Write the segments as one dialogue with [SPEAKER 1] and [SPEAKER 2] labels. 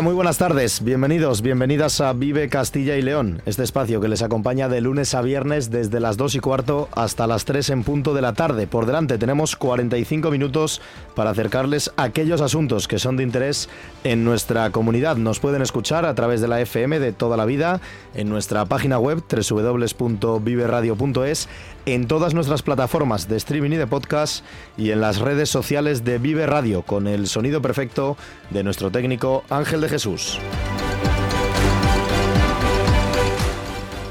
[SPEAKER 1] Muy buenas tardes. Bienvenidos, bienvenidas a Vive Castilla y León, este espacio que les acompaña de lunes a viernes desde las 2 y cuarto hasta las 3 en punto de la tarde. Por delante tenemos 45 minutos para acercarles aquellos asuntos que son de interés en nuestra comunidad. Nos pueden escuchar a través de la FM de toda la vida, en nuestra página web www.viveradio.es, en todas nuestras plataformas de streaming y de podcast y en las redes sociales de Vive Radio con el sonido perfecto de nuestro técnico Ángel de Jesús.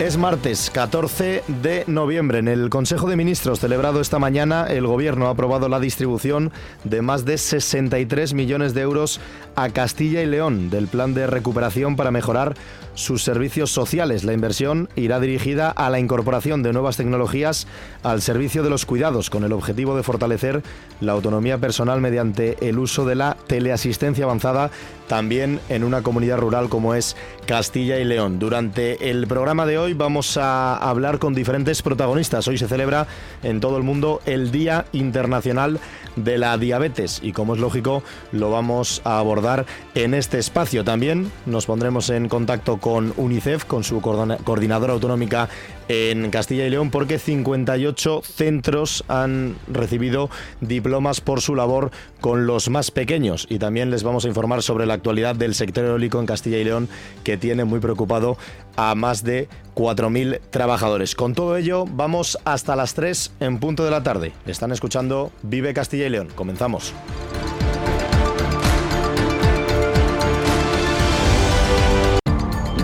[SPEAKER 1] Es martes 14 de noviembre. En el Consejo de Ministros celebrado esta mañana, el Gobierno ha aprobado la distribución de más de 63 millones de euros a Castilla y León del plan de recuperación para mejorar sus servicios sociales. La inversión irá dirigida a la incorporación de nuevas tecnologías al servicio de los cuidados, con el objetivo de fortalecer la autonomía personal mediante el uso de la teleasistencia avanzada, también en una comunidad rural como es Castilla y León. Durante el programa de hoy vamos a hablar con diferentes protagonistas. Hoy se celebra en todo el mundo el Día Internacional de la Diabetes y como es lógico lo vamos a abordar en este espacio. También nos pondremos en contacto con UNICEF, con su coordinadora autonómica en Castilla y León, porque 58 centros han recibido diplomas por su labor con los más pequeños. Y también les vamos a informar sobre la actualidad del sector eólico en Castilla y León, que tiene muy preocupado a más de 4.000 trabajadores. Con todo ello, vamos hasta las 3 en punto de la tarde. Están escuchando Vive Castilla y León. Comenzamos.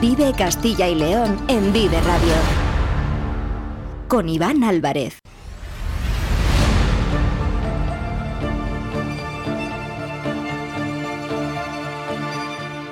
[SPEAKER 2] Vive Castilla y León en Vive Radio. Con Iván Álvarez.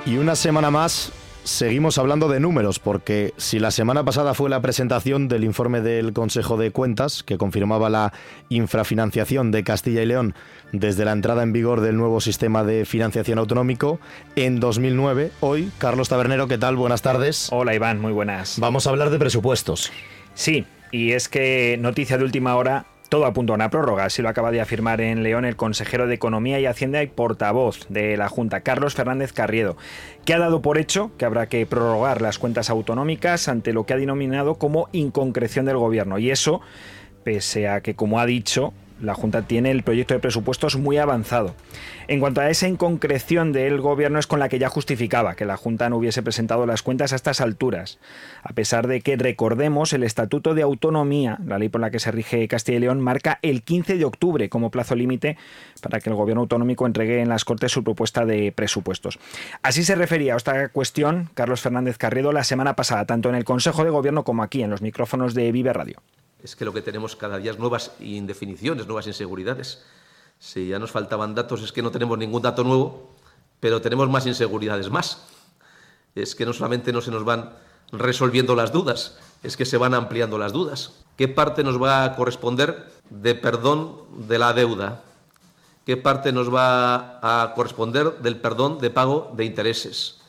[SPEAKER 1] Y una semana más seguimos hablando de números, porque si la semana pasada fue la presentación del informe del Consejo de Cuentas, que confirmaba la infrafinanciación de Castilla y León desde la entrada en vigor del nuevo sistema de financiación autonómico en 2009, hoy, Carlos Tabernero, ¿qué tal? Buenas tardes.
[SPEAKER 3] Hola Iván, muy buenas.
[SPEAKER 1] Vamos a hablar de presupuestos.
[SPEAKER 3] Sí, y es que noticia de última hora, todo apunta a una prórroga, así lo acaba de afirmar en León el consejero de Economía y Hacienda y portavoz de la Junta, Carlos Fernández Carriedo, que ha dado por hecho que habrá que prorrogar las cuentas autonómicas ante lo que ha denominado como inconcreción del gobierno. Y eso, pese a que, como ha dicho, la Junta tiene el proyecto de presupuestos muy avanzado. En cuanto a esa inconcreción del Gobierno es con la que ya justificaba que la Junta no hubiese presentado las cuentas a estas alturas, a pesar de que, recordemos, el Estatuto de Autonomía, la ley por la que se rige Castilla y León, marca el 15 de octubre como plazo límite para que el Gobierno autonómico entregue en las Cortes su propuesta de presupuestos. Así se refería a esta cuestión Carlos Fernández Carredo la semana pasada, tanto en el Consejo de Gobierno como aquí en los micrófonos de Vive Radio
[SPEAKER 4] es que lo que tenemos cada día es nuevas indefiniciones, nuevas inseguridades. Si ya nos faltaban datos, es que no tenemos ningún dato nuevo, pero tenemos más inseguridades más. Es que no solamente no se nos van resolviendo las dudas, es que se van ampliando las dudas. ¿Qué parte nos va a corresponder de perdón de la deuda? ¿Qué parte nos va a corresponder del perdón de pago de intereses?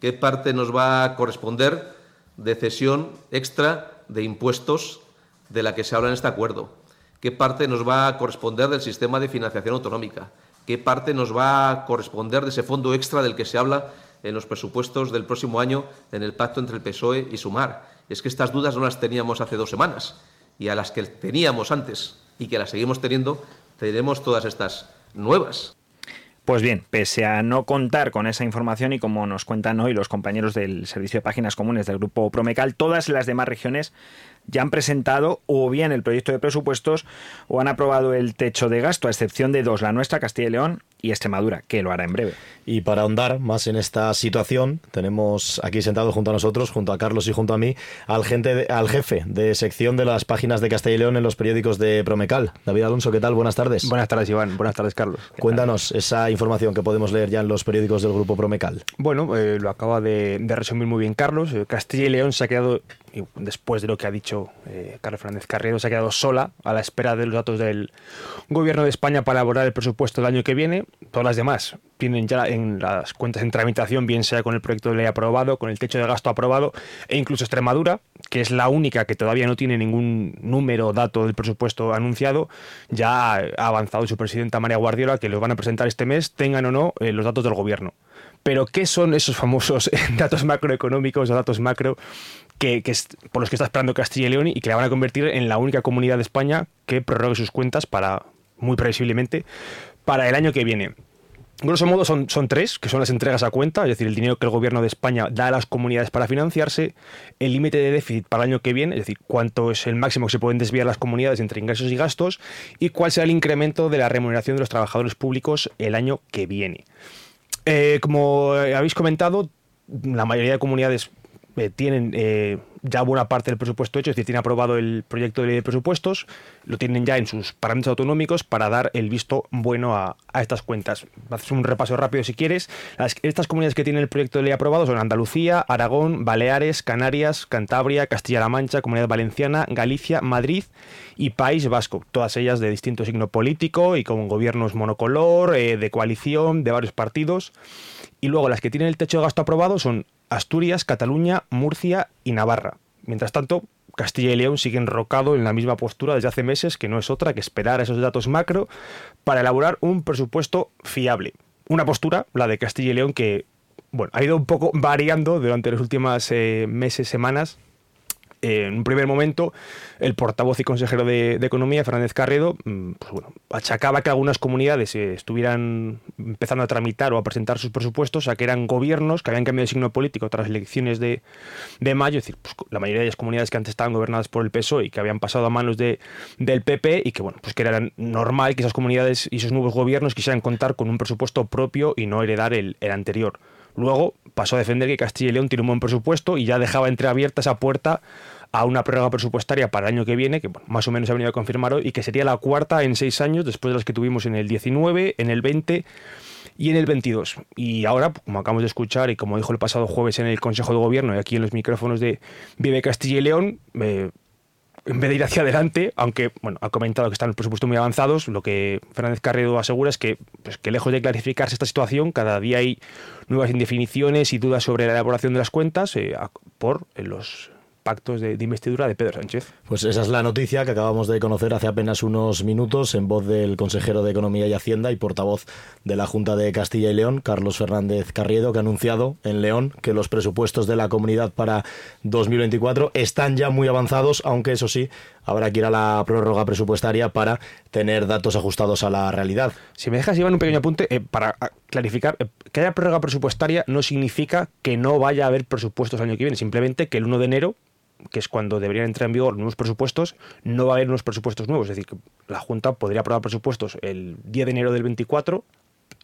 [SPEAKER 4] ¿Qué parte nos va a corresponder de cesión extra de impuestos de la que se habla en este acuerdo, qué parte nos va a corresponder del sistema de financiación autonómica, qué parte nos va a corresponder de ese fondo extra del que se habla en los presupuestos del próximo año en el pacto entre el PSOE y Sumar. Es que estas dudas no las teníamos hace dos semanas y a las que teníamos antes y que las seguimos teniendo, tenemos todas estas nuevas.
[SPEAKER 3] Pues bien, pese a no contar con esa información y como nos cuentan hoy los compañeros del Servicio de Páginas Comunes del Grupo Promecal, todas las demás regiones ya han presentado o bien el proyecto de presupuestos o han aprobado el techo de gasto, a excepción de dos, la nuestra, Castilla y León y Extremadura, que lo hará en breve.
[SPEAKER 1] Y para ahondar más en esta situación, tenemos aquí sentado junto a nosotros, junto a Carlos y junto a mí, al, gente al jefe de sección de las páginas de Castilla y León en los periódicos de Promecal. David Alonso, ¿qué tal? Buenas tardes.
[SPEAKER 5] Buenas tardes, Iván. Buenas tardes, Carlos.
[SPEAKER 1] Cuéntanos esa información que podemos leer ya en los periódicos del Grupo Promecal.
[SPEAKER 5] Bueno, eh, lo acaba de, resumir muy bien Carlos. Eh, Castilla y León se ha quedado después de lo que ha dicho eh, Carlos Fernández Carrero, se ha quedado sola a la espera de los datos del Gobierno de España para elaborar el presupuesto del año que viene. Todas las demás tienen ya en las cuentas en tramitación, bien sea con el proyecto de ley aprobado, con el techo de gasto aprobado, e incluso Extremadura, que es la única que todavía no tiene ningún número o dato del presupuesto anunciado, ya ha avanzado su presidenta María Guardiola que los van a presentar este mes, tengan o no eh, los datos del Gobierno. Pero, ¿qué son esos famosos datos macroeconómicos o datos macro que, por los que está esperando Castilla y León y que la van a convertir en la única comunidad de España que prorrogue sus cuentas para, muy previsiblemente, para el año que viene? Grosso modo son, son tres, que son las entregas a cuenta, es decir, el dinero que el gobierno de España da a las comunidades para financiarse, el límite de déficit para el año que viene, es decir, cuánto es el máximo que se pueden desviar las comunidades entre ingresos y gastos, y cuál será el incremento de la remuneración de los trabajadores públicos el año que viene. Eh, como habéis comentado, la mayoría de comunidades eh, tienen eh, ya buena parte del presupuesto hecho, es decir, tienen aprobado el proyecto de ley de presupuestos, lo tienen ya en sus parámetros autonómicos para dar el visto bueno a, estas cuentas. Haces un repaso rápido si quieres. estas comunidades que tienen el proyecto de ley aprobado son Andalucía, Aragón, Baleares, Canarias, Cantabria, Castilla-La Mancha, Comunidad Valenciana, Galicia, Madrid y País Vasco. Todas ellas de distinto signo político y con gobiernos monocolor, eh, de coalición, de varios partidos. Y luego las que tienen el techo de gasto aprobado son Asturias, Cataluña, Murcia y Navarra. Mientras tanto, Castilla y León sigue enrocado en la misma postura desde hace meses, que no es otra que esperar a esos datos macro para elaborar un presupuesto fiable. Una postura, la de Castilla y León, que bueno, ha ido un poco variando durante los últimos eh, meses, semanas, en un primer momento, el portavoz y consejero de, Economía, Fernández Carredo, mm, pues achacaba que algunas comunidades eh, estuvieran empezando a tramitar o a presentar sus presupuestos a que eran gobiernos que habían cambiado de signo político tras las elecciones de, mayo, es decir, pues la mayoría de las comunidades que antes estaban gobernadas por el PSOE y que habían pasado a manos de, del PP y que bueno, pues que era normal que esas comunidades y esos nuevos gobiernos quisieran contar con un presupuesto propio y no heredar el anterior. Luego pasó a defender que Castilla y León tiene un buen presupuesto y ya dejaba entreabierta esa puerta a una prórroga presupuestaria para el año que viene, que más o menos ha venido a confirmar hoy, y que sería la cuarta en seis años, después de las que tuvimos en el 19, en el 20 y en el 22. Y ahora, como acabamos de escuchar y como dijo el pasado jueves en el Consejo de Gobierno y aquí en los micrófonos de Vive Castilla y León, eh, en vez de ir hacia adelante, aunque bueno, ha comentado que están los presupuestos muy avanzados, lo que Fernández Carredo asegura es que, pues, que lejos de clarificarse esta situación, cada día hay nuevas indefiniciones y dudas sobre la elaboración de las cuentas eh, por los pactos de, investidura de Pedro Sánchez.
[SPEAKER 1] Pues esa es la noticia que acabamos de conocer hace apenas unos minutos en voz del consejero de Economía y Hacienda y portavoz de la Junta de Castilla y León, Carlos Fernández Carriedo, que ha anunciado en León que los presupuestos de la comunidad para 2024 están ya muy avanzados, aunque eso sí, habrá que ir a la prórroga presupuestaria para tener datos ajustados a la realidad.
[SPEAKER 5] Si me dejas llevar un pequeño apunte, eh, para clarificar, eh, que haya prórroga presupuestaria no significa que no vaya a haber presupuestos el año que viene, simplemente que el 1 de enero que es cuando deberían entrar en vigor nuevos presupuestos, no va a haber unos presupuestos nuevos. Es decir, la Junta podría aprobar presupuestos el 10 de enero del 24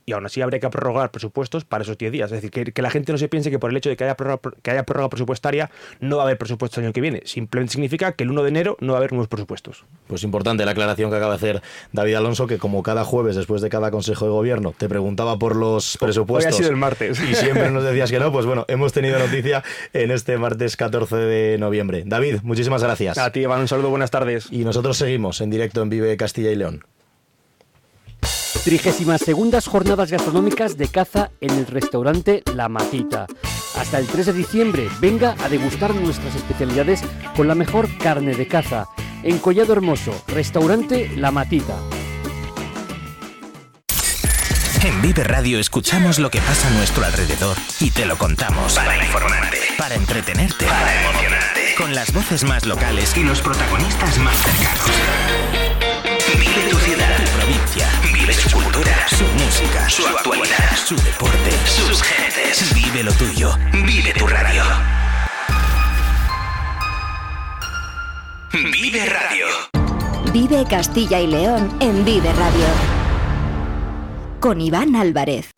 [SPEAKER 5] y aún así habría que prorrogar presupuestos para esos 10 días. Es decir, que, la gente no se piense que por el hecho de que haya, prórroga, que haya prórroga presupuestaria no va a haber presupuestos el año que viene. Simplemente significa que el 1 de enero no va a haber nuevos presupuestos.
[SPEAKER 1] Pues importante la aclaración que acaba de hacer David Alonso, que como cada jueves después de cada Consejo de Gobierno te preguntaba por los presupuestos.
[SPEAKER 5] Hoy ha sido el martes.
[SPEAKER 1] Y siempre nos decías que no. Pues bueno, hemos tenido noticia en este martes 14 de noviembre. David, muchísimas gracias.
[SPEAKER 5] A ti, Iván, un saludo, buenas tardes.
[SPEAKER 1] Y nosotros seguimos en directo en Vive Castilla y León.
[SPEAKER 6] Trigésimas segundas jornadas gastronómicas de caza en el restaurante La Matita. Hasta el 3 de diciembre, venga a degustar nuestras especialidades con la mejor carne de caza. En Collado Hermoso, restaurante La Matita.
[SPEAKER 7] En Vive Radio escuchamos lo que pasa a nuestro alrededor y te lo contamos. Para informarte, para entretenerte, para emocionarte. Con las voces más locales y los protagonistas más cercanos. Su cultura, su música, su actualidad, su deporte, sus gentes. Vive lo tuyo. Vive tu radio. Vive Radio.
[SPEAKER 2] Vive Castilla y León en Vive Radio. Con Iván Álvarez.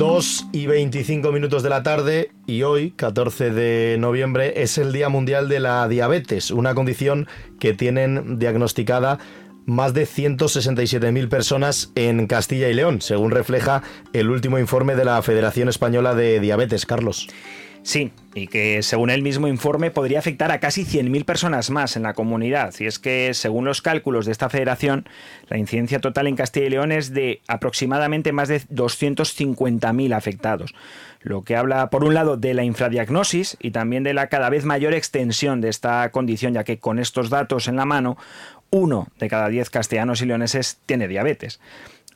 [SPEAKER 1] 2 y 25 minutos de la tarde y hoy, 14 de noviembre, es el Día Mundial de la Diabetes, una condición que tienen diagnosticada más de 167.000 personas en Castilla y León, según refleja el último informe de la Federación Española de Diabetes. Carlos.
[SPEAKER 3] Sí, y que según el mismo informe podría afectar a casi 100.000 personas más en la comunidad. Y es que, según los cálculos de esta federación, la incidencia total en Castilla y León es de aproximadamente más de 250.000 afectados. Lo que habla, por un lado, de la infradiagnosis y también de la cada vez mayor extensión de esta condición, ya que con estos datos en la mano, uno de cada diez castellanos y leoneses tiene diabetes.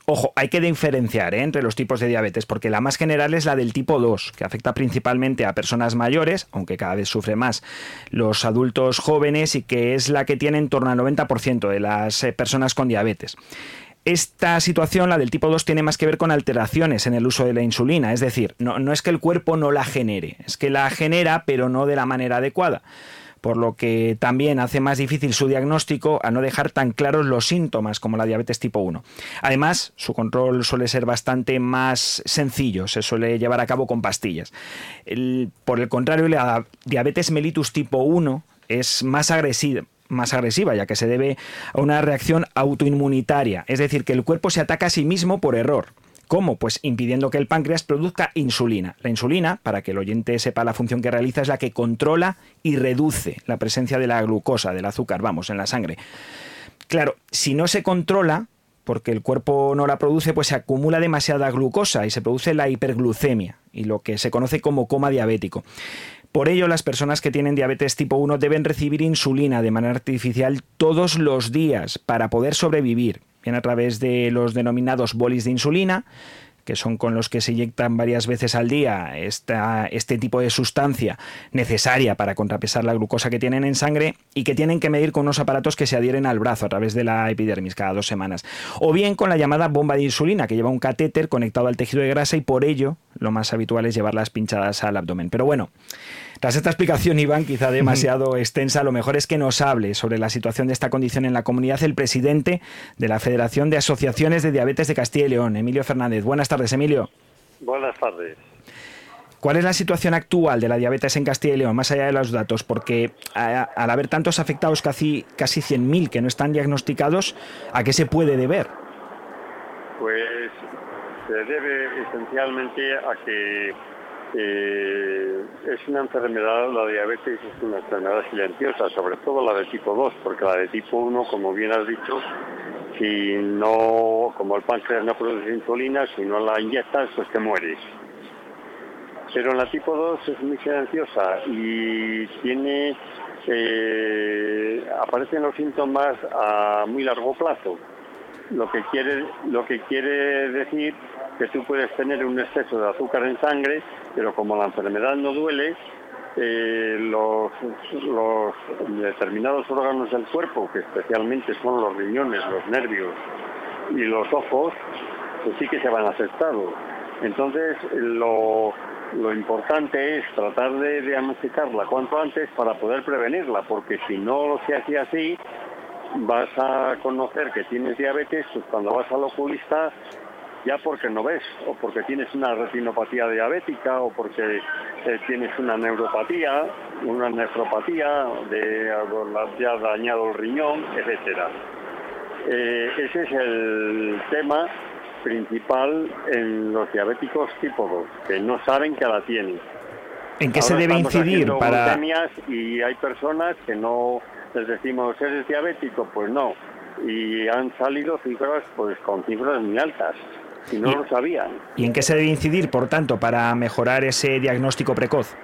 [SPEAKER 3] Ojo, hay que diferenciar ¿eh? entre los tipos de diabetes, porque la más general es la del tipo 2, que afecta principalmente a personas mayores, aunque cada vez sufre más los adultos jóvenes y que es la que tiene en torno al 90% de las eh, personas con diabetes. Esta situación, la del tipo 2, tiene más que ver con alteraciones en el uso de la insulina, es decir, no, no es que el cuerpo no la genere, es que la genera pero no de la manera adecuada por lo que también hace más difícil su diagnóstico a no dejar tan claros los síntomas como la diabetes tipo 1. Además, su control suele ser bastante más sencillo, se suele llevar a cabo con pastillas. por el contrario, la diabetes mellitus tipo 1 es más agresiva, más agresiva, ya que se debe a una reacción autoinmunitaria, es decir, que el cuerpo se ataca a sí mismo por error. ¿Cómo? Pues impidiendo que el páncreas produzca insulina. La insulina, para que el oyente sepa la función que realiza, es la que controla y reduce la presencia de la glucosa, del azúcar, vamos, en la sangre. Claro, si no se controla, porque el cuerpo no la produce, pues se acumula demasiada glucosa y se produce la hiperglucemia y lo que se conoce como coma diabético. Por ello, las personas que tienen diabetes tipo 1 deben recibir insulina de manera artificial todos los días para poder sobrevivir bien a través de los denominados bolis de insulina, que son con los que se inyectan varias veces al día esta, este tipo de sustancia necesaria para contrapesar la glucosa que tienen en sangre y que tienen que medir con unos aparatos que se adhieren al brazo a través de la epidermis cada dos semanas. O bien con la llamada bomba de insulina, que lleva un catéter conectado al tejido de grasa y por ello lo más habitual es llevarlas pinchadas al abdomen. Pero bueno, tras esta explicación, Iván, quizá demasiado extensa, lo mejor es que nos hable sobre la situación de esta condición en la comunidad el presidente de la Federación de Asociaciones de Diabetes de Castilla y León, Emilio Fernández. Buenas tardes, Emilio.
[SPEAKER 8] Buenas tardes.
[SPEAKER 3] ¿Cuál es la situación actual de la diabetes en Castilla y León, más allá de los datos? Porque al haber tantos afectados, casi, casi 100.000 que no están diagnosticados, ¿a qué se puede deber?
[SPEAKER 8] Pues se debe esencialmente a que eh, es una enfermedad, la diabetes es una enfermedad silenciosa, sobre todo la de tipo 2, porque la de tipo 1, como bien has dicho, si no, como el páncreas no produce insulina, si no la inyectas, pues te mueres. Pero la tipo 2 es muy silenciosa y tiene, eh, aparecen los síntomas a muy largo plazo. Lo que quiere, lo que quiere decir que tú puedes tener un exceso de azúcar en sangre, pero como la enfermedad no duele, eh, los, determinados órganos del cuerpo, que especialmente son los riñones, los nervios y los ojos, pues sí que se van afectados. Entonces, lo, importante es tratar de diagnosticarla cuanto antes para poder prevenirla, porque si no se hace así, vas a conocer que tienes diabetes, pues cuando vas al oculista ya porque no ves, o porque tienes una retinopatía diabética, o porque eh, tienes una neuropatía, una nefropatía, de ya dañado el riñón, etcétera. Eh, ese es el tema principal en los diabéticos tipo 2, que no saben que la tienen.
[SPEAKER 3] ¿En qué se debe incidir para...?
[SPEAKER 8] Y hay personas que no les decimos, ¿eres diabético? Pues no. Y han salido cifras pues con cifras muy altas y no lo sabían.
[SPEAKER 3] ¿Y en qué se debe incidir, por tanto, para mejorar ese diagnóstico precoz?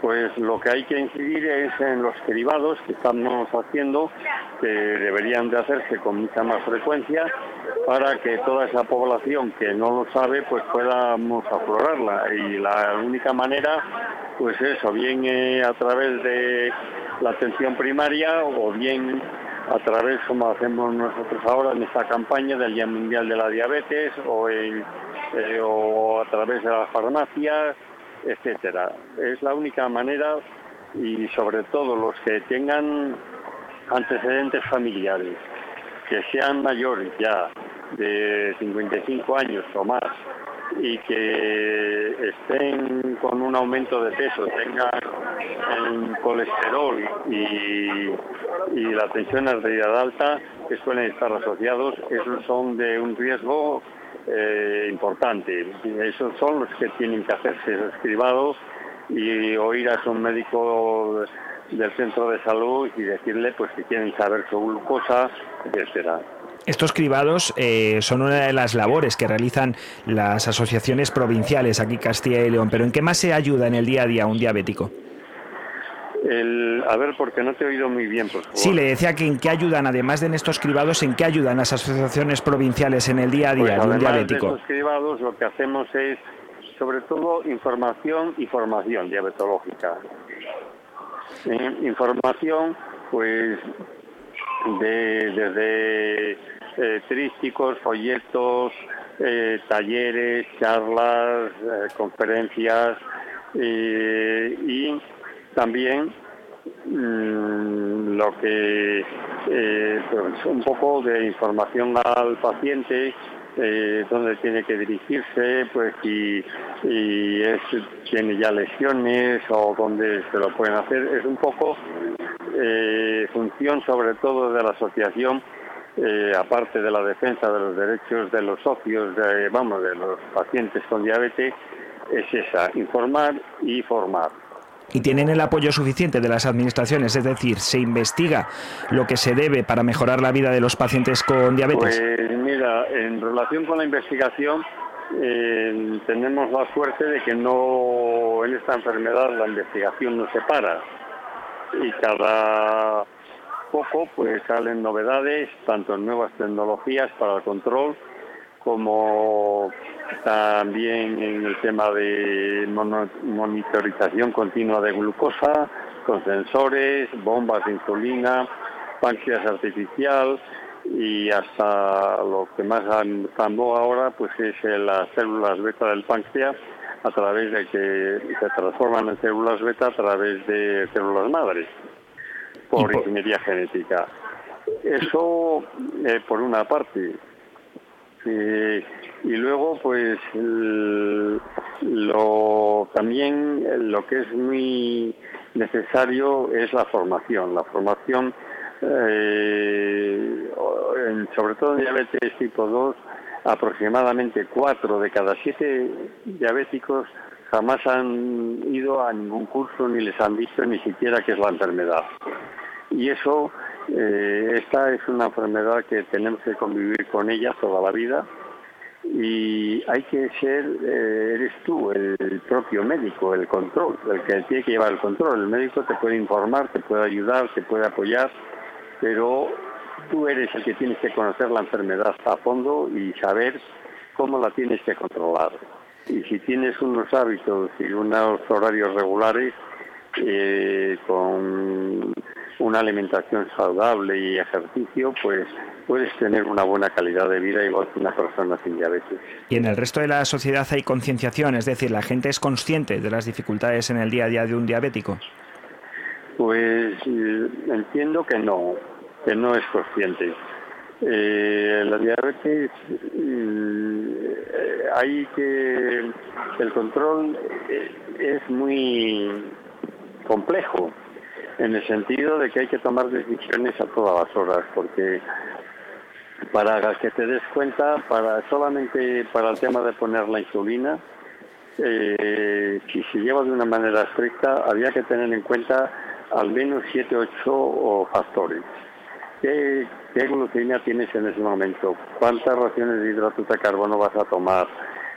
[SPEAKER 8] Pues lo que hay que incidir es en los derivados que estamos haciendo, que deberían de hacerse con mucha más frecuencia para que toda esa población que no lo sabe, pues podamos aflorarla. Y la única manera, pues es o bien eh, a través de la atención primaria o bien a través, como hacemos nosotros ahora en esta campaña del Día Mundial de la Diabetes o, eh, o a través de las farmacias, etcétera. Es la única manera y sobre todo los que tengan antecedentes familiares, que sean mayores ya de 55 años o más, y que estén con un aumento de peso, tengan el colesterol y, y la tensión arterial alta, que suelen estar asociados, esos son de un riesgo eh, importante. Esos son los que tienen que hacerse esos cribados y oír a su médico del centro de salud y decirle pues que quieren saber su glucosa, etcétera.
[SPEAKER 3] Estos cribados eh, son una de las labores que realizan las asociaciones provinciales aquí Castilla y León, pero ¿en qué más se ayuda en el día a día un diabético?
[SPEAKER 8] a ver, porque no te he oído muy bien, por favor.
[SPEAKER 3] Sí, le decía que en qué ayudan, además de en estos cribados, en qué ayudan las asociaciones provinciales en el día a día
[SPEAKER 8] pues
[SPEAKER 3] de un diabético.
[SPEAKER 8] De estos cribados lo que hacemos es, sobre todo, información y formación diabetológica. información, pues, de, desde eh, trísticos, folletos, eh, talleres, charlas, eh, conferencias y también mm, lo que eh, pues un poco de información al paciente eh, dónde tiene que dirigirse, pues si, es, tiene ya lesiones o dónde se lo pueden hacer. Es un poco eh, función sobre todo de la asociación, eh, aparte de la defensa de los derechos de los socios, de, vamos, de los pacientes con diabetes, es esa, informar y formar
[SPEAKER 3] y tienen el apoyo suficiente de las administraciones, es decir, se investiga lo que se debe para mejorar la vida de los pacientes con diabetes.
[SPEAKER 8] Pues en relación con la investigación eh, tenemos la suerte de que no en esta enfermedad la investigación no se para. Y cada poco pues salen novedades, tanto nuevas tecnologías para el control como también en el tema de monitorización continua de glucosa, con sensores, bombas de insulina, páncreas artificial y hasta lo que más estamos ahora pues es las células beta del páncreas a través de que se transforman en células beta a través de células madres por, ingeniería genética. Eso eh, por una parte. Eh, y luego pues lo también lo que es muy necesario es la formación la formación eh, sobre todo en diabetes tipo 2 aproximadamente 4 de cada 7 diabéticos jamás han ido a ningún curso ni les han visto ni siquiera qué es la enfermedad y eso eh, esta es una enfermedad que tenemos que convivir con ella toda la vida y hay que ser, eh, eres tú el, propio médico, el control, el que tiene que llevar el control. El médico te puede informar, te puede ayudar, te puede apoyar, pero tú eres el que tienes que conocer la enfermedad a fondo y saber cómo la tienes que controlar. Y si tienes unos hábitos y unos horarios regulares, eh, con una alimentación saludable y ejercicio, pues puedes tener una buena calidad de vida igual que una persona sin diabetes.
[SPEAKER 3] ¿Y en el resto de la sociedad hay concienciación? Es decir, ¿la gente es consciente de las dificultades en el día a día de un diabético?
[SPEAKER 8] Pues eh, entiendo que no, que no es consciente. Eh, la diabetes eh, hay que el control es muy complejo en el sentido de que hay que tomar decisiones a todas las horas porque para que te des cuenta, para solamente para el tema de poner la insulina, eh, si se lleva de una manera estricta, había que tener en cuenta al menos 7 8 factores. ¿Qué, ¿Qué glucemia tienes en ese momento? ¿Cuántas raciones de hidratos de carbono vas a tomar?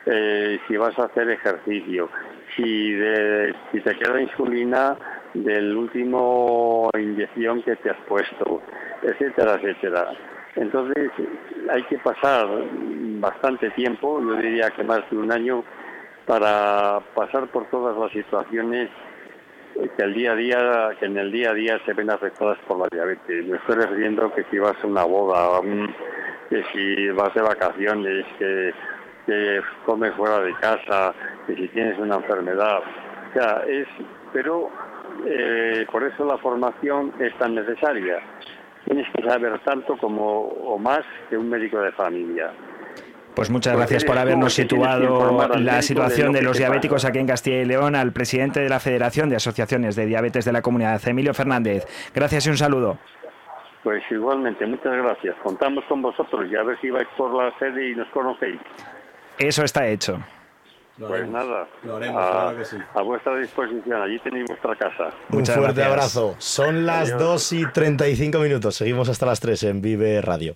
[SPEAKER 8] Eh, si vas a hacer ejercicio, si, de, si te queda insulina del último inyección que te has puesto, etcétera, etcétera. Entonces hay que pasar bastante tiempo, yo diría que más de un año, para pasar por todas las situaciones que el día a día, que en el día a día se ven afectadas por la diabetes. Me estoy refiriendo que si vas a una boda, que si vas de vacaciones, que, que comes fuera de casa, que si tienes una enfermedad. O sea, es, pero eh, por eso la formación es tan necesaria tienes que saber tanto como o más que un médico de familia.
[SPEAKER 3] Pues muchas gracias por habernos situado la situación de, los diabéticos aquí en Castilla y León al presidente de la Federación de Asociaciones de Diabetes de la Comunidad, Emilio Fernández. Gracias y un saludo.
[SPEAKER 8] Pues igualmente, muchas gracias. Contamos con vosotros y a ver si vais por la sede y nos conocéis.
[SPEAKER 3] Eso está hecho.
[SPEAKER 8] pues nada, a, vuestra disposición, allí tenéis vuestra casa.
[SPEAKER 1] Un fuerte abrazo. Son las 2 y 35 minutos, seguimos hasta las 3 en Vive Radio.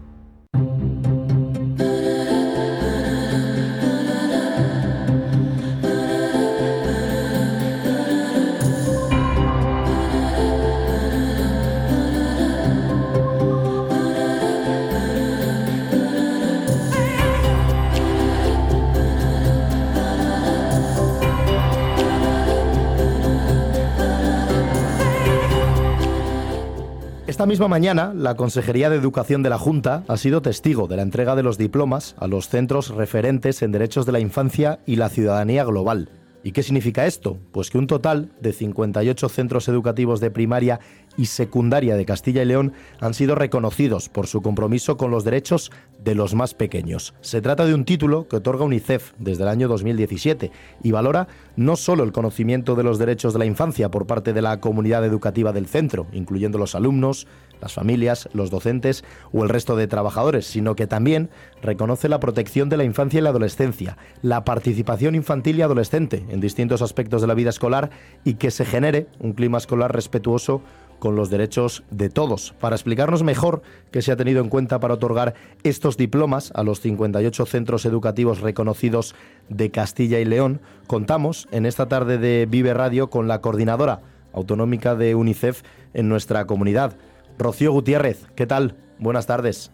[SPEAKER 1] Esta misma mañana, la Consejería de Educación de la Junta ha sido testigo de la entrega de los diplomas a los centros referentes en derechos de la infancia y la ciudadanía global. ¿Y qué significa esto? Pues que un total de 58 centros educativos de primaria y secundaria de Castilla y León han sido reconocidos por su compromiso con los derechos de los más pequeños. Se trata de un título que otorga UNICEF desde el año 2017 y valora no solo el conocimiento de los derechos de la infancia por parte de la comunidad educativa del centro, incluyendo los alumnos, las familias, los docentes o el resto de trabajadores, sino que también reconoce la protección de la infancia y la adolescencia, la participación infantil y adolescente en distintos aspectos de la vida escolar y que se genere un clima escolar respetuoso con los derechos de todos. Para explicarnos mejor qué se ha tenido en cuenta para otorgar estos diplomas a los 58 centros educativos reconocidos de Castilla y León, contamos en esta tarde de Vive Radio con la coordinadora autonómica de UNICEF en nuestra comunidad. Rocío Gutiérrez, ¿qué tal? Buenas tardes.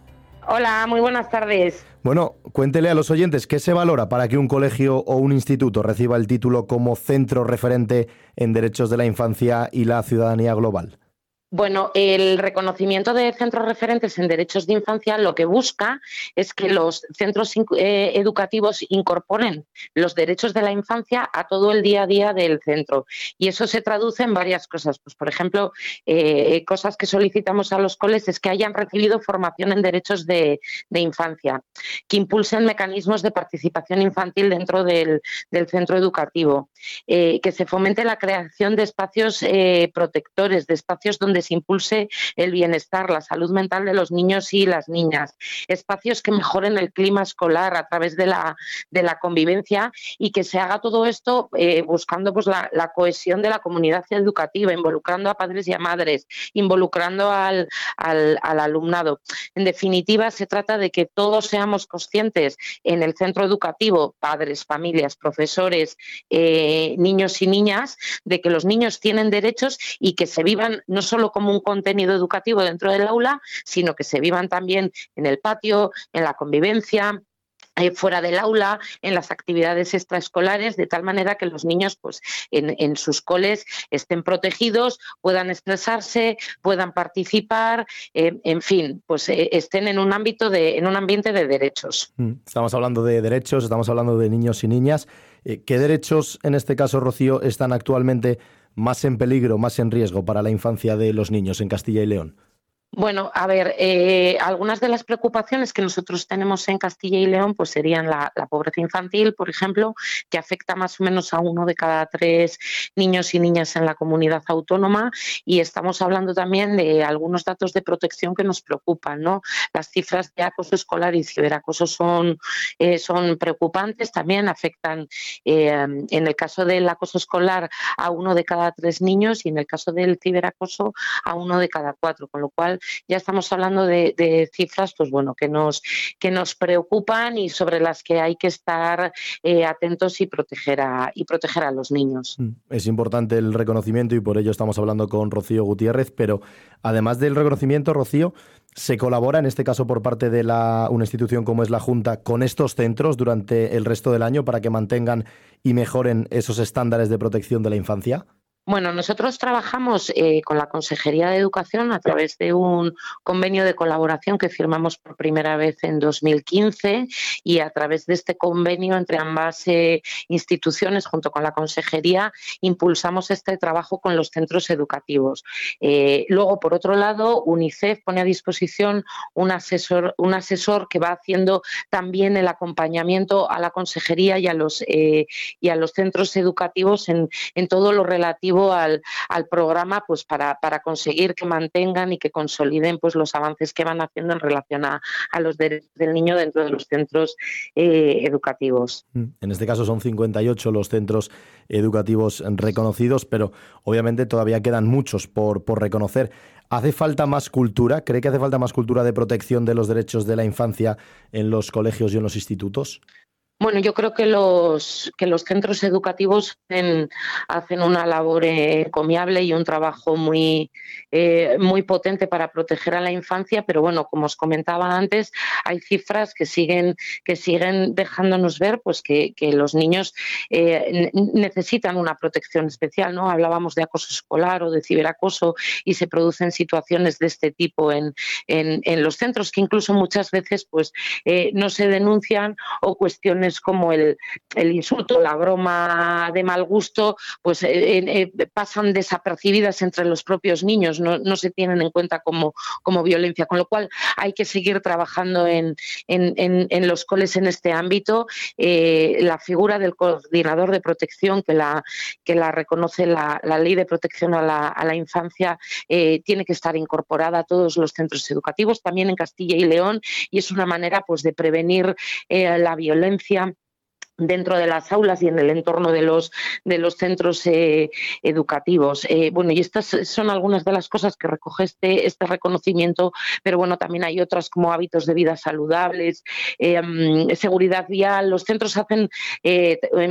[SPEAKER 9] Hola, muy buenas tardes.
[SPEAKER 1] Bueno, cuéntele a los oyentes qué se valora para que un colegio o un instituto reciba el título como centro referente en derechos de la infancia y la ciudadanía global.
[SPEAKER 9] Bueno, el reconocimiento de centros referentes en derechos de infancia lo que busca es que los centros eh, educativos incorporen los derechos de la infancia a todo el día a día del centro. Y eso se traduce en varias cosas. Pues, por ejemplo, eh, cosas que solicitamos a los coles es que hayan recibido formación en derechos de, infancia, que impulsen mecanismos de participación infantil dentro del, centro educativo, eh, que se fomente la creación de espacios protectores, de espacios donde se impulse el bienestar, la salud mental de los niños y las niñas, espacios que mejoren el clima escolar a través de la, de la convivencia y que se haga todo esto eh, buscando pues, la, cohesión de la comunidad educativa, involucrando a padres y a madres, involucrando al, al, alumnado. En definitiva, se trata de que todos seamos conscientes en el centro educativo, padres, familias, profesores, eh, niños y niñas, de que los niños tienen derechos y que se vivan no solo como un contenido educativo dentro del aula, sino que se vivan también en el patio, en la convivencia, eh, fuera del aula, en las actividades extraescolares, de tal manera que los niños pues, en, sus coles estén protegidos, puedan expresarse, puedan participar, eh, en fin, pues eh, estén en un ámbito de, en un ambiente de derechos.
[SPEAKER 1] Mm, estamos hablando de derechos, estamos hablando de niños y niñas. ¿Qué derechos, en este caso, Rocío, están actualmente más en peligro, más en riesgo para la infancia de los niños en Castilla y León?
[SPEAKER 9] Bueno, a ver, eh, algunas de las preocupaciones que nosotros tenemos en Castilla y León pues serían la, pobreza infantil, por ejemplo, que afecta más o menos a uno de cada tres niños y niñas en la comunidad autónoma y estamos hablando también de algunos datos de protección que nos preocupan, ¿no? Las cifras de acoso escolar y ciberacoso son, eh, son preocupantes, también afectan eh, en el caso del acoso escolar a uno de cada tres niños y en el caso del ciberacoso a uno de cada cuatro, con lo cual ya estamos hablando de, cifras, pues bueno, que nos, que nos preocupan y sobre las que hay que estar eh, atentos y proteger, a, y proteger a los niños. Mm,
[SPEAKER 1] es importante el reconocimiento y por ello estamos hablando con Rocío Gutiérrez, pero además del reconocimiento, Rocío, ¿Se colabora, en este caso por parte de la, una institución como es la Junta, con estos centros durante el resto del año para que mantengan y mejoren esos estándares de protección de la infancia?
[SPEAKER 9] Bueno, nosotros trabajamos eh, con la Consejería de Educación a través de un convenio de colaboración que firmamos por primera vez en 2015 y a través de este convenio entre ambas eh, instituciones, junto con la Consejería, impulsamos este trabajo con los centros educativos. Eh, luego, por otro lado, UNICEF pone a disposición un asesor, un asesor que va haciendo también el acompañamiento a la Consejería y a los, y a los centros educativos en, en todo lo relativo al, programa pues para, para, conseguir que mantengan y que consoliden pues los avances que van haciendo en relación a, los derechos del niño dentro de los centros eh, educativos.
[SPEAKER 1] Mm. En este caso son 58 los centros educativos reconocidos, pero obviamente todavía quedan muchos por, por reconocer. ¿Hace falta más cultura? ¿Cree que hace falta más cultura de protección de los derechos de la infancia en los colegios y en los institutos?
[SPEAKER 9] Bueno, yo creo que los, que los centros educativos hacen, una labor encomiable y un trabajo muy, eh, muy potente para proteger a la infancia, pero bueno, como os comentaba antes, hay cifras que siguen, que siguen dejándonos ver pues, que, los niños eh, necesitan una protección especial. ¿no? Hablábamos de acoso escolar o de ciberacoso y se producen situaciones de este tipo en, en, los centros que incluso muchas veces pues, eh, no se denuncian o cuestiones como el, insulto, la broma de mal gusto, pues eh, eh, pasan desapercibidas entre los propios niños, no, se tienen en cuenta como, como violencia, con lo cual hay que seguir trabajando en, en, los coles en este ámbito. Eh, la figura del coordinador de protección que la, que la reconoce la, ley de protección a la, a la infancia tiene que estar incorporada a todos los centros educativos, también en Castilla y León, y es una manera pues, de prevenir la violencia я dentro de las aulas y en el entorno de los de los centros eh, educativos. Eh, bueno, y estas son algunas de las cosas que recoge este, este reconocimiento, pero bueno, también hay otras como hábitos de vida saludables, eh, mm, seguridad vial. Los centros hacen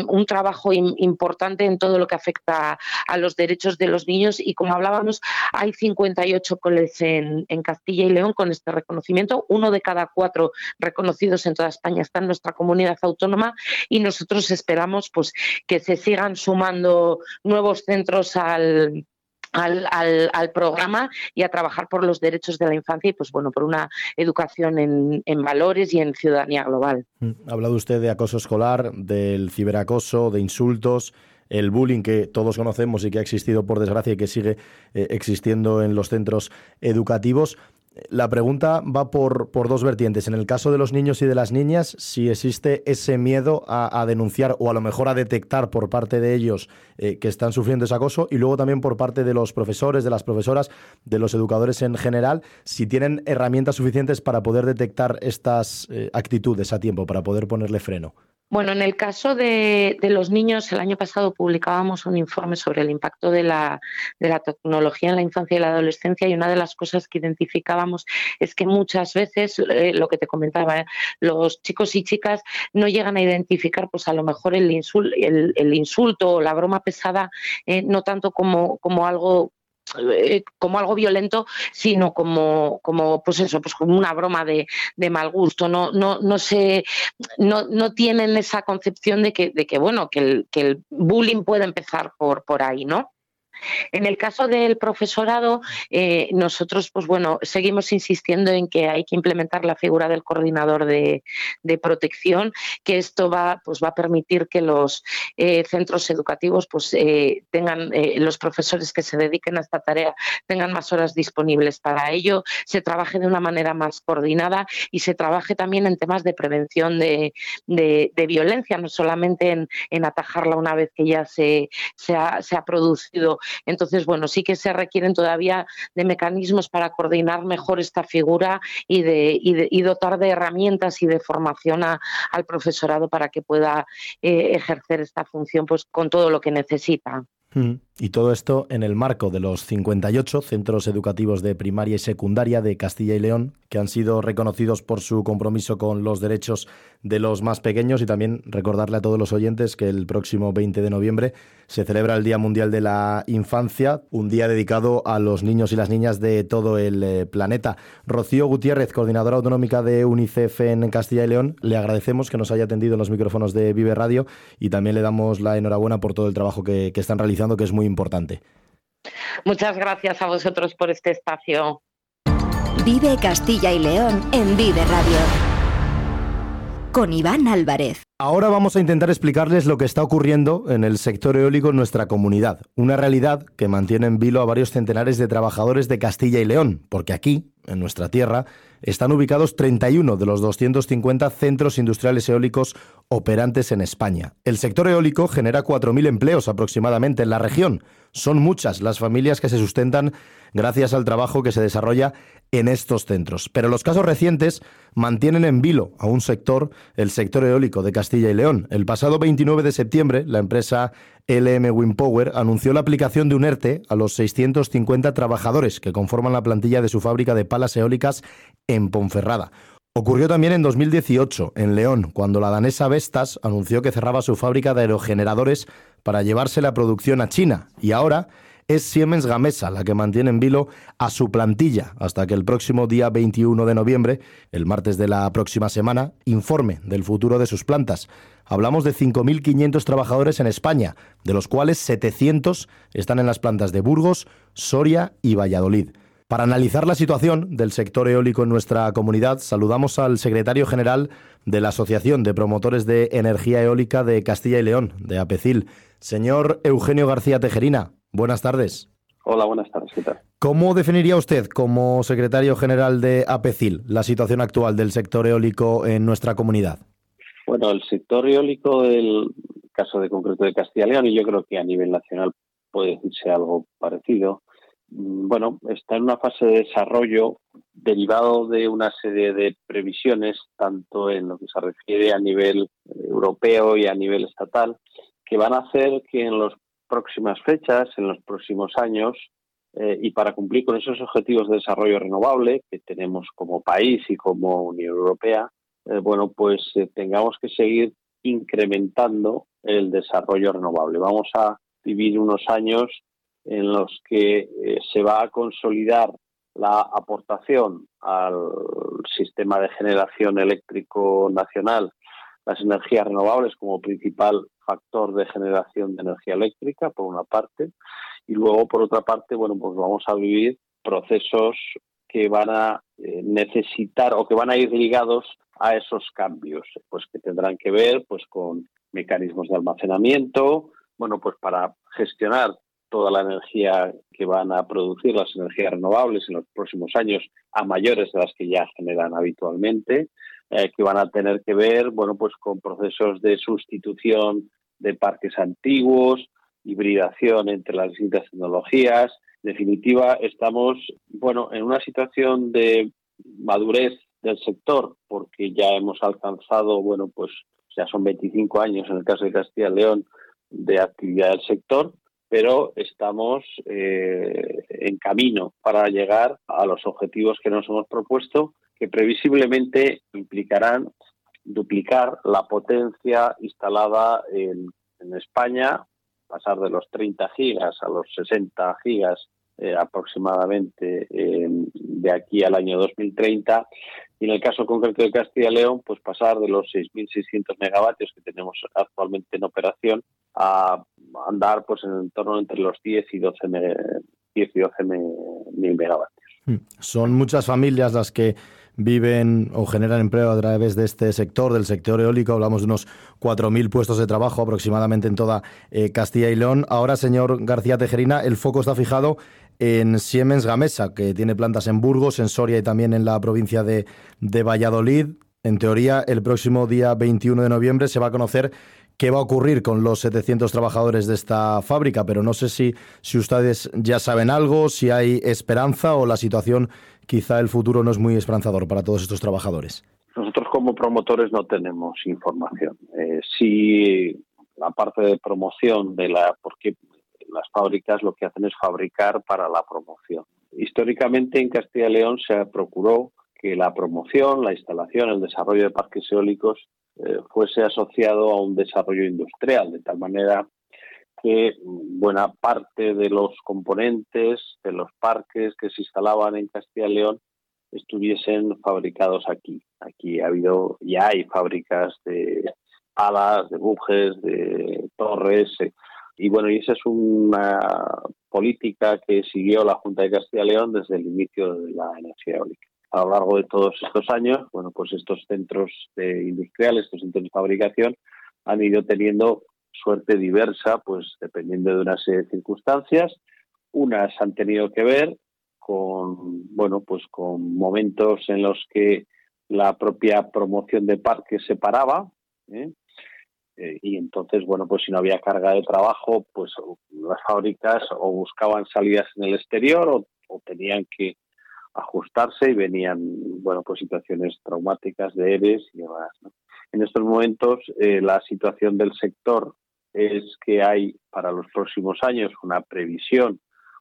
[SPEAKER 9] un trabajo importante en todo lo que afecta a los derechos de los niños y como hablábamos, hay 58 coles en, Castilla y León con este reconocimiento. Uno de cada cuatro reconocidos en toda España está en nuestra comunidad autónoma nosotros esperamos pues que se sigan sumando nuevos centros al, al, programa y a trabajar por los derechos de la infancia y pues bueno por una educación en, en, valores y en ciudadanía global.
[SPEAKER 1] Ha hablado usted de acoso escolar, del ciberacoso, de insultos, el bullying que todos conocemos y que ha existido por desgracia y que sigue eh, existiendo en los centros educativos. La pregunta va por, por, dos vertientes. En el caso de los niños y de las niñas, si existe ese miedo a, denunciar o a lo mejor a detectar por parte de ellos eh, que están sufriendo ese acoso y luego también por parte de los profesores, de las profesoras, de los educadores en general, si tienen herramientas suficientes para poder detectar estas eh, actitudes a tiempo, para poder ponerle freno.
[SPEAKER 9] Bueno, en el caso de, los niños, el año pasado publicábamos un informe sobre el impacto de la, tecnología en la infancia y la adolescencia y una de las cosas que identificábamos es que muchas veces, eh, lo que te comentaba, eh, los chicos y chicas no llegan a identificar pues a lo mejor el, insulto o la broma pesada, eh, no tanto como, como algo eh, como algo violento, sino como, como pues eso, pues como una broma de, de mal gusto. No, no, no, se, no, no tienen esa concepción de que, de que bueno, que el, que el bullying puede empezar por, por ahí, ¿no? En el caso del profesorado, eh, nosotros, pues bueno, seguimos insistiendo en que hay que implementar la figura del coordinador de, protección, que esto va, pues va a permitir que los eh, centros educativos, pues eh, tengan los profesores que se dediquen a esta tarea tengan más horas disponibles para ello, se trabaje de una manera más coordinada y se trabaje también en temas de prevención de, violencia, no solamente en, atajarla una vez que ya se, se ha producido entonces, bueno, sí que se requieren todavía de mecanismos para coordinar mejor esta figura y, de, dotar de herramientas y de formación al profesorado para que pueda eh, ejercer esta función pues, con todo lo que necesita.
[SPEAKER 1] Mm. Y todo esto en el marco de los 58 centros educativos de primaria y secundaria de Castilla y León, que han sido reconocidos por su compromiso con los derechos de los más pequeños y también recordarle a todos los oyentes que el próximo 20 de noviembre se celebra el Día Mundial de la Infancia, un día dedicado a los niños y las niñas de todo el eh, planeta. Rocío Gutiérrez, coordinadora autonómica de UNICEF en Castilla y León, le agradecemos que nos haya atendido en los micrófonos de Vive Radio y también le damos la enhorabuena por todo el trabajo que, que están realizando, que es muy importante.
[SPEAKER 9] Muchas gracias a vosotros por este espacio.
[SPEAKER 2] Vive Castilla y León en Vive Radio. Con Iván Álvarez.
[SPEAKER 1] Ahora vamos a intentar explicarles lo que está ocurriendo en el sector eólico en nuestra comunidad. Una realidad que mantiene en vilo a varios centenares de trabajadores de Castilla y León, porque aquí, en nuestra tierra, están ubicados 31 de los 250 centros industriales eólicos operantes en España. El sector eólico genera 4.000 empleos aproximadamente en la región. Son muchas las familias que se sustentan gracias al trabajo que se desarrolla en estos centros. Pero los casos recientes mantienen en vilo a un sector, el sector eólico de Castilla y León. El pasado 29 de septiembre, la empresa LM Windpower anunció la aplicación de un ERTE a los 650 trabajadores que conforman la plantilla de su fábrica de palas eólicas en Ponferrada. Ocurrió también en 2018, en León, cuando la danesa Vestas anunció que cerraba su fábrica de aerogeneradores para llevarse la producción a China. Y ahora es Siemens Gamesa la que mantiene en vilo a su plantilla hasta que el próximo día 21 de noviembre, el martes de la próxima semana, informe del futuro de sus plantas. Hablamos de 5.500 trabajadores en España, de los cuales 700 están en las plantas de Burgos, Soria y Valladolid. Para analizar la situación del sector eólico en nuestra comunidad, saludamos al secretario general de la Asociación de Promotores de Energía Eólica de Castilla y León, de APECIL, señor Eugenio García Tejerina. Buenas tardes.
[SPEAKER 10] Hola, buenas tardes. ¿Qué tal?
[SPEAKER 1] ¿Cómo definiría usted, como secretario general de APECIL, la situación actual del sector eólico en nuestra comunidad?
[SPEAKER 10] Bueno, el sector eólico del caso de concreto de Castilla y León, y yo creo que a nivel nacional puede decirse algo parecido, bueno, está en una fase de desarrollo derivado de una serie de previsiones, tanto en lo que se refiere a nivel europeo y a nivel estatal, que van a hacer que en las próximas fechas, en los próximos años, eh, y para cumplir con esos objetivos de desarrollo renovable que tenemos como país y como Unión Europea, eh, bueno, pues eh, tengamos que seguir incrementando el desarrollo renovable. Vamos a vivir unos años en los que eh, se va a consolidar la aportación al sistema de generación eléctrico nacional, las energías renovables como principal factor de generación de energía eléctrica, por una parte, y luego, por otra parte, bueno, pues vamos a vivir procesos que van a eh, necesitar o que van a ir ligados a esos cambios, pues que tendrán que ver pues con mecanismos de almacenamiento, bueno, pues para gestionar toda la energía que van a producir las energías renovables en los próximos años a mayores de las que ya generan habitualmente, eh, que van a tener que ver, bueno, pues con procesos de sustitución de parques antiguos, hibridación entre las distintas tecnologías. En definitiva, estamos, bueno, en una situación de madurez del sector, porque ya hemos alcanzado, bueno, pues ya son 25 años en el caso de Castilla y León de actividad del sector, pero estamos eh, en camino para llegar a los objetivos que nos hemos propuesto, que previsiblemente implicarán duplicar la potencia instalada en, España, pasar de los 30 gigas a los 60 gigas eh, aproximadamente de aquí al año 2030 y en el caso concreto de Castilla y León, pues pasar de los 6.600 megavatios que tenemos actualmente en operación a andar pues en torno entre los 10 y 12, 10 y 12 mil megavatios.
[SPEAKER 1] Hmm. Son muchas familias las que viven o generan empleo a través de este sector, del sector eólico. Hablamos de unos 4.000 puestos de trabajo aproximadamente en toda eh, Castilla y León. Ahora, señor García Tejerina, el foco está fijado en Siemens Gamesa, que tiene plantas en Burgos, en Soria y también en la provincia de, de Valladolid. En teoría, el próximo día 21 de noviembre se va a conocer qué va a ocurrir con los 700 trabajadores de esta fábrica, pero no sé si, si ustedes ya saben algo, si hay esperanza o la situación, quizá el futuro no es muy esperanzador para todos estos trabajadores.
[SPEAKER 10] Nosotros como promotores no tenemos información. Eh, sí, la parte de promoción de la, porque las fábricas lo que hacen es fabricar para la promoción. Históricamente en Castilla y León se procuró que la promoción, la instalación, el desarrollo de parques eólicos eh, fuese asociado a un desarrollo industrial, de tal manera que buena parte de los componentes de los parques que se instalaban en Castilla y León estuviesen fabricados aquí. Aquí ha habido, ya hay fábricas de alas, de bujes, de torres, eh, y bueno, y esa es una política que siguió la Junta de Castilla y León desde el inicio de la energía eólica. A lo largo de todos estos años, bueno, pues estos centros industriales, estos centros de fabricación, han ido teniendo suerte diversa, pues dependiendo de una serie de circunstancias. Unas han tenido que ver con, bueno, pues con momentos en los que la propia promoción de parques se paraba, ¿eh? Eh, y entonces, bueno, pues si no había carga de trabajo, pues las fábricas o buscaban salidas en el exterior o, tenían que ajustarse y venían, bueno, pues situaciones traumáticas de ERES y demás. En estos momentos, eh, la situación del sector es que hay para los próximos años una previsión,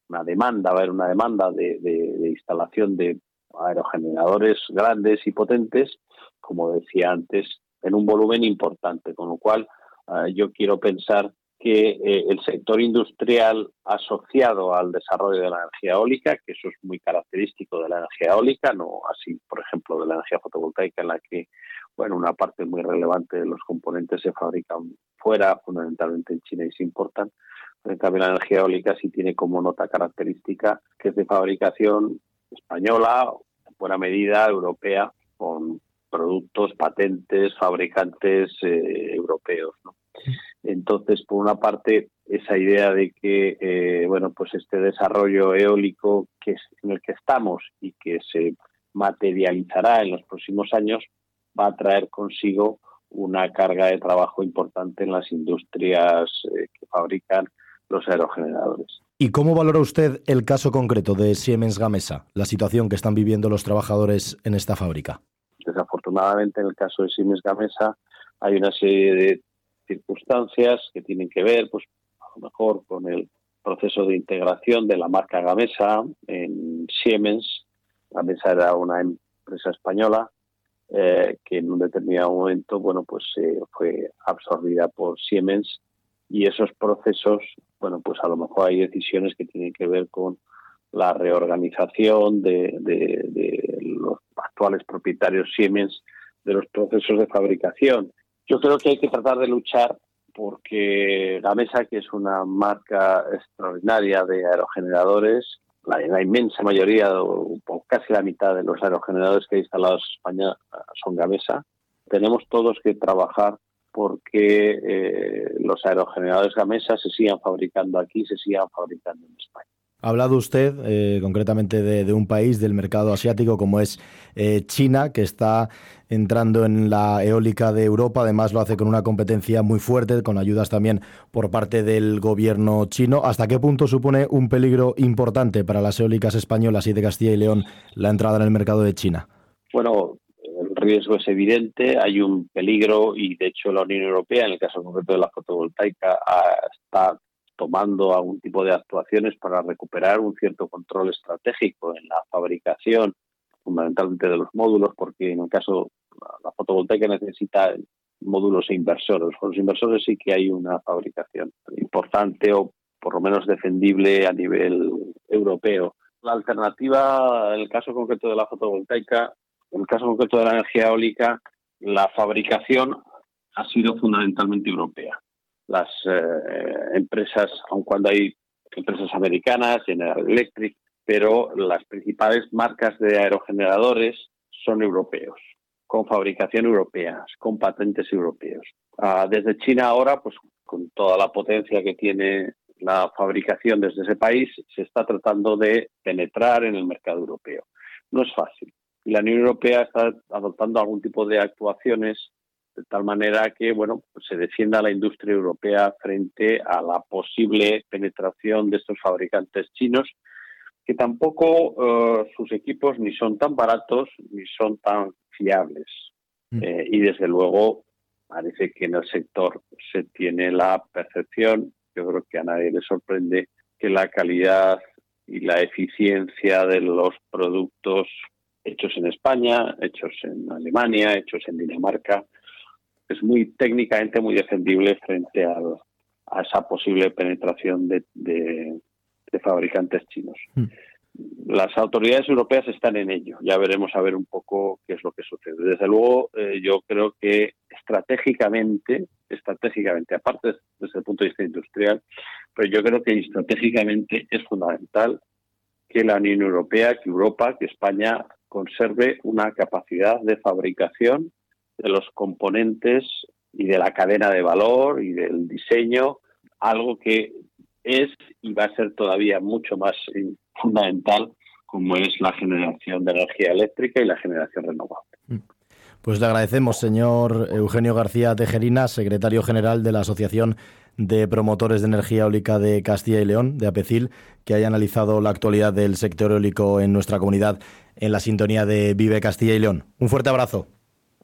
[SPEAKER 10] una demanda, va a haber una demanda de, de instalación de aerogeneradores grandes y potentes, como decía antes, en un volumen importante, con lo cual ah, yo quiero pensar que eh, el sector industrial asociado al desarrollo de la energía eólica, que eso es muy característico de la energía eólica, no así, por ejemplo, de la energía fotovoltaica, en la que, bueno, una parte muy relevante de los componentes se fabrican fuera, fundamentalmente en China y se importan. En cambio, la energía eólica sí tiene como nota característica que es de fabricación española, en buena medida europea, con productos, patentes, fabricantes eh, europeos. Entonces, por una parte, esa idea de que, eh, bueno, pues este desarrollo eólico que es, en el que estamos y que se materializará en los próximos años va a traer consigo una carga de trabajo importante en las industrias eh, que fabrican los aerogeneradores.
[SPEAKER 1] ¿Y cómo valora usted el caso concreto de Siemens Gamesa, la situación que están viviendo los trabajadores en esta fábrica?
[SPEAKER 10] Desafortunadamente, en el caso de Siemens Gamesa, hay una serie de circunstancias que tienen que ver, pues, a lo mejor con el proceso de integración de la marca Gamesa en Siemens. Gamesa era una empresa española eh, que en un determinado momento, bueno, pues eh, fue absorbida por Siemens y esos procesos, bueno, pues a lo mejor hay decisiones que tienen que ver con la reorganización de, los actuales propietarios Siemens de los procesos de fabricación. Yo creo que hay que tratar de luchar porque la mesa, que es una marca extraordinaria de aerogeneradores, la, inmensa mayoría, o, casi la mitad de los aerogeneradores que hay instalados en España son Gamesa, tenemos todos que trabajar porque eh, los aerogeneradores Gamesa se sigan fabricando aquí, se sigan fabricando en España.
[SPEAKER 1] Ha hablado usted eh, concretamente de, un país del mercado asiático como es eh, China, que está entrando en la eólica de Europa. Además, lo hace con una competencia muy fuerte, con ayudas también por parte del gobierno chino. ¿Hasta qué punto supone un peligro importante para las eólicas españolas y de Castilla y León la entrada en el mercado de China?
[SPEAKER 10] Bueno, el riesgo es evidente, hay un peligro y de hecho la Unión Europea, en el caso concreto de la fotovoltaica, está tomando algún tipo de actuaciones para recuperar un cierto control estratégico en la fabricación, fundamentalmente de los módulos, porque en el caso la fotovoltaica necesita módulos e inversores. Con los inversores sí que hay una fabricación importante o por lo menos defendible a nivel europeo. La alternativa, en el caso concreto de la fotovoltaica, en el caso concreto de la energía eólica, la fabricación ha sido fundamentalmente europea las eh, empresas, aun cuando hay empresas americanas, General Electric, pero las principales marcas de aerogeneradores son europeos, con fabricación europea, con patentes europeos. Ah, desde China ahora, pues con toda la potencia que tiene la fabricación desde ese país, se está tratando de penetrar en el mercado europeo. No es fácil. Y la Unión Europea está adoptando algún tipo de actuaciones de tal manera que bueno pues se defienda la industria europea frente a la posible penetración de estos fabricantes chinos que tampoco eh, sus equipos ni son tan baratos ni son tan fiables mm. eh, y desde luego parece que en el sector se tiene la percepción yo creo que a nadie le sorprende que la calidad y la eficiencia de los productos hechos en España, hechos en Alemania, hechos en Dinamarca, es muy técnicamente muy defendible frente a esa posible penetración de, fabricantes chinos. Mm. Las autoridades europeas están en ello. Ya veremos a ver un poco qué es lo que sucede. Desde luego, eh, yo creo que estratégicamente, estratégicamente, aparte desde el punto de vista industrial, pero yo creo que estratégicamente es fundamental que la Unión Europea, que Europa, que España conserve una capacidad de fabricación de los componentes y de la cadena de valor y del diseño, algo que es y va a ser todavía mucho más fundamental como es la generación de energía eléctrica y la generación renovable. Mm.
[SPEAKER 1] Pues le agradecemos, señor Eugenio García Tejerina, secretario general de la Asociación de Promotores de Energía Eólica de Castilla y León, de APECIL, que haya analizado la actualidad del sector eólico en nuestra comunidad en la sintonía de Vive Castilla y León. Un fuerte abrazo.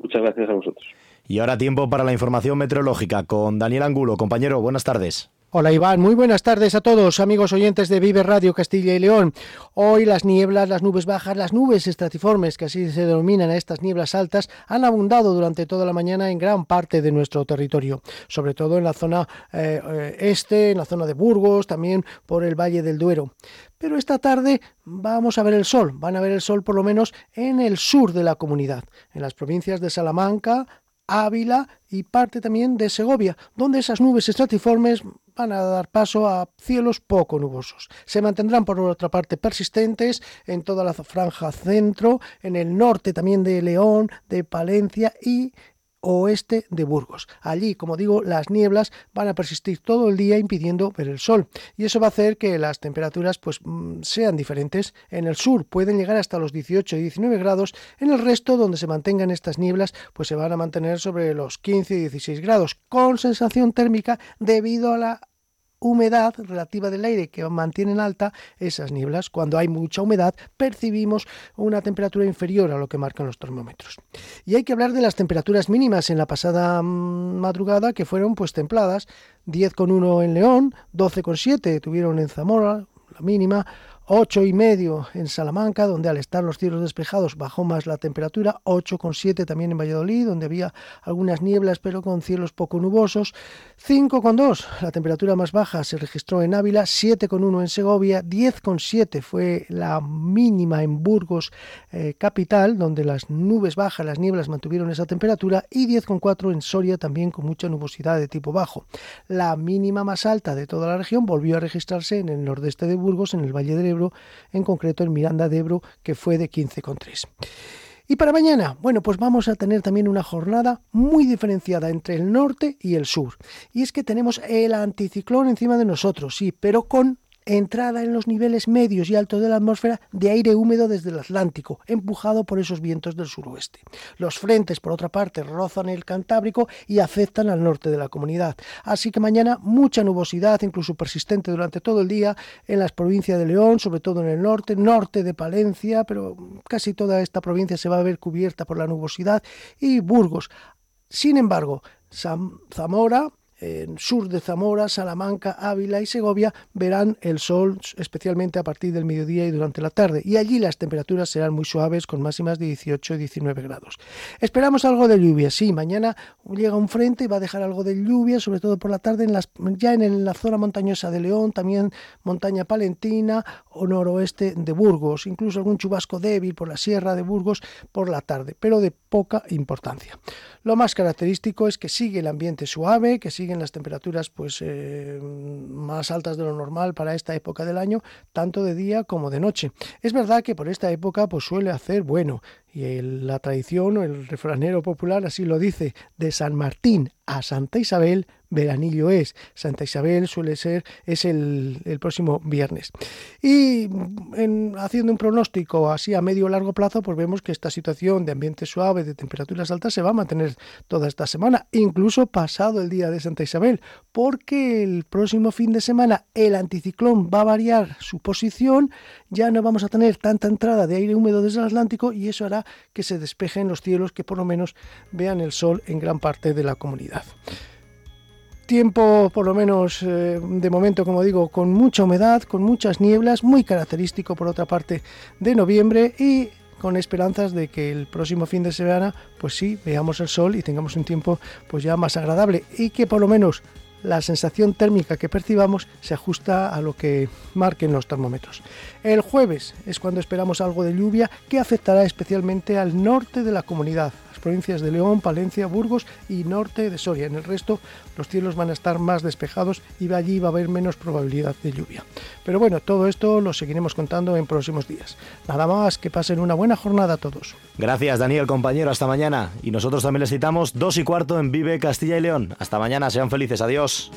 [SPEAKER 10] Muchas gracias a vosotros.
[SPEAKER 1] Y ahora tiempo para la información meteorológica con Daniel Angulo. Compañero, buenas tardes.
[SPEAKER 11] Hola Iván, muy buenas tardes a todos, amigos oyentes de Vive Radio Castilla y León. Hoy las nieblas, las nubes bajas, las nubes estratiformes, que así se denominan a estas nieblas altas, han abundado durante toda la mañana en gran parte de nuestro territorio, sobre todo en la zona eh, eh, este, en la zona de Burgos, también por el Valle del Duero. Pero esta tarde vamos a ver el sol, van a ver el sol por lo menos en el sur de la comunidad, en las provincias de Salamanca, Ávila y parte también de Segovia, donde esas nubes estratiformes van a dar paso a cielos poco nubosos. Se mantendrán por otra parte persistentes en toda la franja centro, en el norte también de León, de Palencia y oeste de Burgos. Allí, como digo, las nieblas van a persistir todo el día impidiendo ver el sol y eso va a hacer que las temperaturas pues mm, sean diferentes. En el sur pueden llegar hasta los 18 y 19 grados, en el resto donde se mantengan estas nieblas pues se van a mantener sobre los 15 y 16 grados con sensación térmica debido a la humedad relativa del aire que mantienen alta esas nieblas. Cuando hay mucha humedad percibimos una temperatura inferior a lo que marcan los termómetros. Y hay que hablar de las temperaturas mínimas en la pasada mm, madrugada que fueron pues templadas, 10,1 en León, 12,7 tuvieron en Zamora, la mínima, 8 y medio en Salamanca, donde al estar los cielos despejados bajó más la temperatura, 8,7 también en Valladolid, donde había algunas nieblas pero con cielos poco nubosos, 5,2 la temperatura más baja se registró en Ávila, 7,1 en Segovia, 10,7 fue la mínima en Burgos eh, capital, donde las nubes bajas, las nieblas mantuvieron esa temperatura, y 10,4 en Soria también con mucha nubosidad de tipo bajo. La mínima más alta de toda la región volvió a registrarse en el nordeste de Burgos, en el Valle del Ebro, en concreto en Miranda de Ebro, que fue de 15,3. Y para mañana, bueno, pues vamos a tener también una jornada muy diferenciada entre el norte y el sur. Y es que tenemos el anticiclón encima de nosotros, sí, pero con entrada en los niveles medios y altos de la atmósfera de aire húmedo desde el Atlántico, empujado por esos vientos del suroeste. Los frentes, por otra parte, rozan el Cantábrico y afectan al norte de la comunidad. Así que mañana mucha nubosidad, incluso persistente durante todo el día, en las provincias de León, sobre todo en el norte, norte de Palencia, pero casi toda esta provincia se va a ver cubierta por la nubosidad, y Burgos. Sin embargo, Zamora, en sur de Zamora, Salamanca, Ávila y Segovia verán el sol especialmente a partir del mediodía y durante la tarde. Y allí las temperaturas serán muy suaves con máximas de 18 y 19 grados. Esperamos algo de lluvia, sí, mañana llega un frente y va a dejar algo de lluvia, sobre todo por la tarde en las, ya en la zona montañosa de León, también montaña palentina o noroeste de Burgos, incluso algún chubasco débil por la sierra de Burgos por la tarde, pero de poca importancia. Lo más característico es que sigue el ambiente suave, que sigue las temperaturas pues eh, más altas de lo normal para esta época del año, tanto de día como de noche. Es verdad que por esta época pues suele hacer bueno y la tradición o el refranero popular así lo dice, de San Martín a Santa Isabel veranillo es. Santa Isabel suele ser, es el, próximo viernes. Y en, haciendo un pronóstico así a medio o largo plazo, pues vemos que esta situación de ambiente suave, de temperaturas altas, se va a mantener toda esta semana, incluso pasado el día de Santa Isabel, porque el próximo fin de semana el anticiclón va a variar su posición, ya no vamos a tener tanta entrada de aire húmedo desde el Atlántico y eso hará que se despejen los cielos, que por lo menos vean el sol en gran parte de la comunidad. Tiempo, por lo menos eh, de momento, como digo, con mucha humedad, con muchas nieblas, muy característico por otra parte de noviembre y con esperanzas de que el próximo fin de semana, pues sí, veamos el sol y tengamos un tiempo pues ya más agradable y que por lo menos la sensación térmica que percibamos se ajusta a lo que marquen los termómetros. El jueves es cuando esperamos algo de lluvia que afectará especialmente al norte de la comunidad, provincias de León, Palencia, Burgos y norte de Soria. En el resto los cielos van a estar más despejados y allí va a haber menos probabilidad de lluvia. Pero bueno, todo esto lo seguiremos contando en próximos días. Nada más, que pasen una buena jornada a todos.
[SPEAKER 1] Gracias Daniel, compañero, hasta mañana. Y nosotros también les citamos dos y cuarto en Vive Castilla y León. Hasta mañana, sean felices, adiós.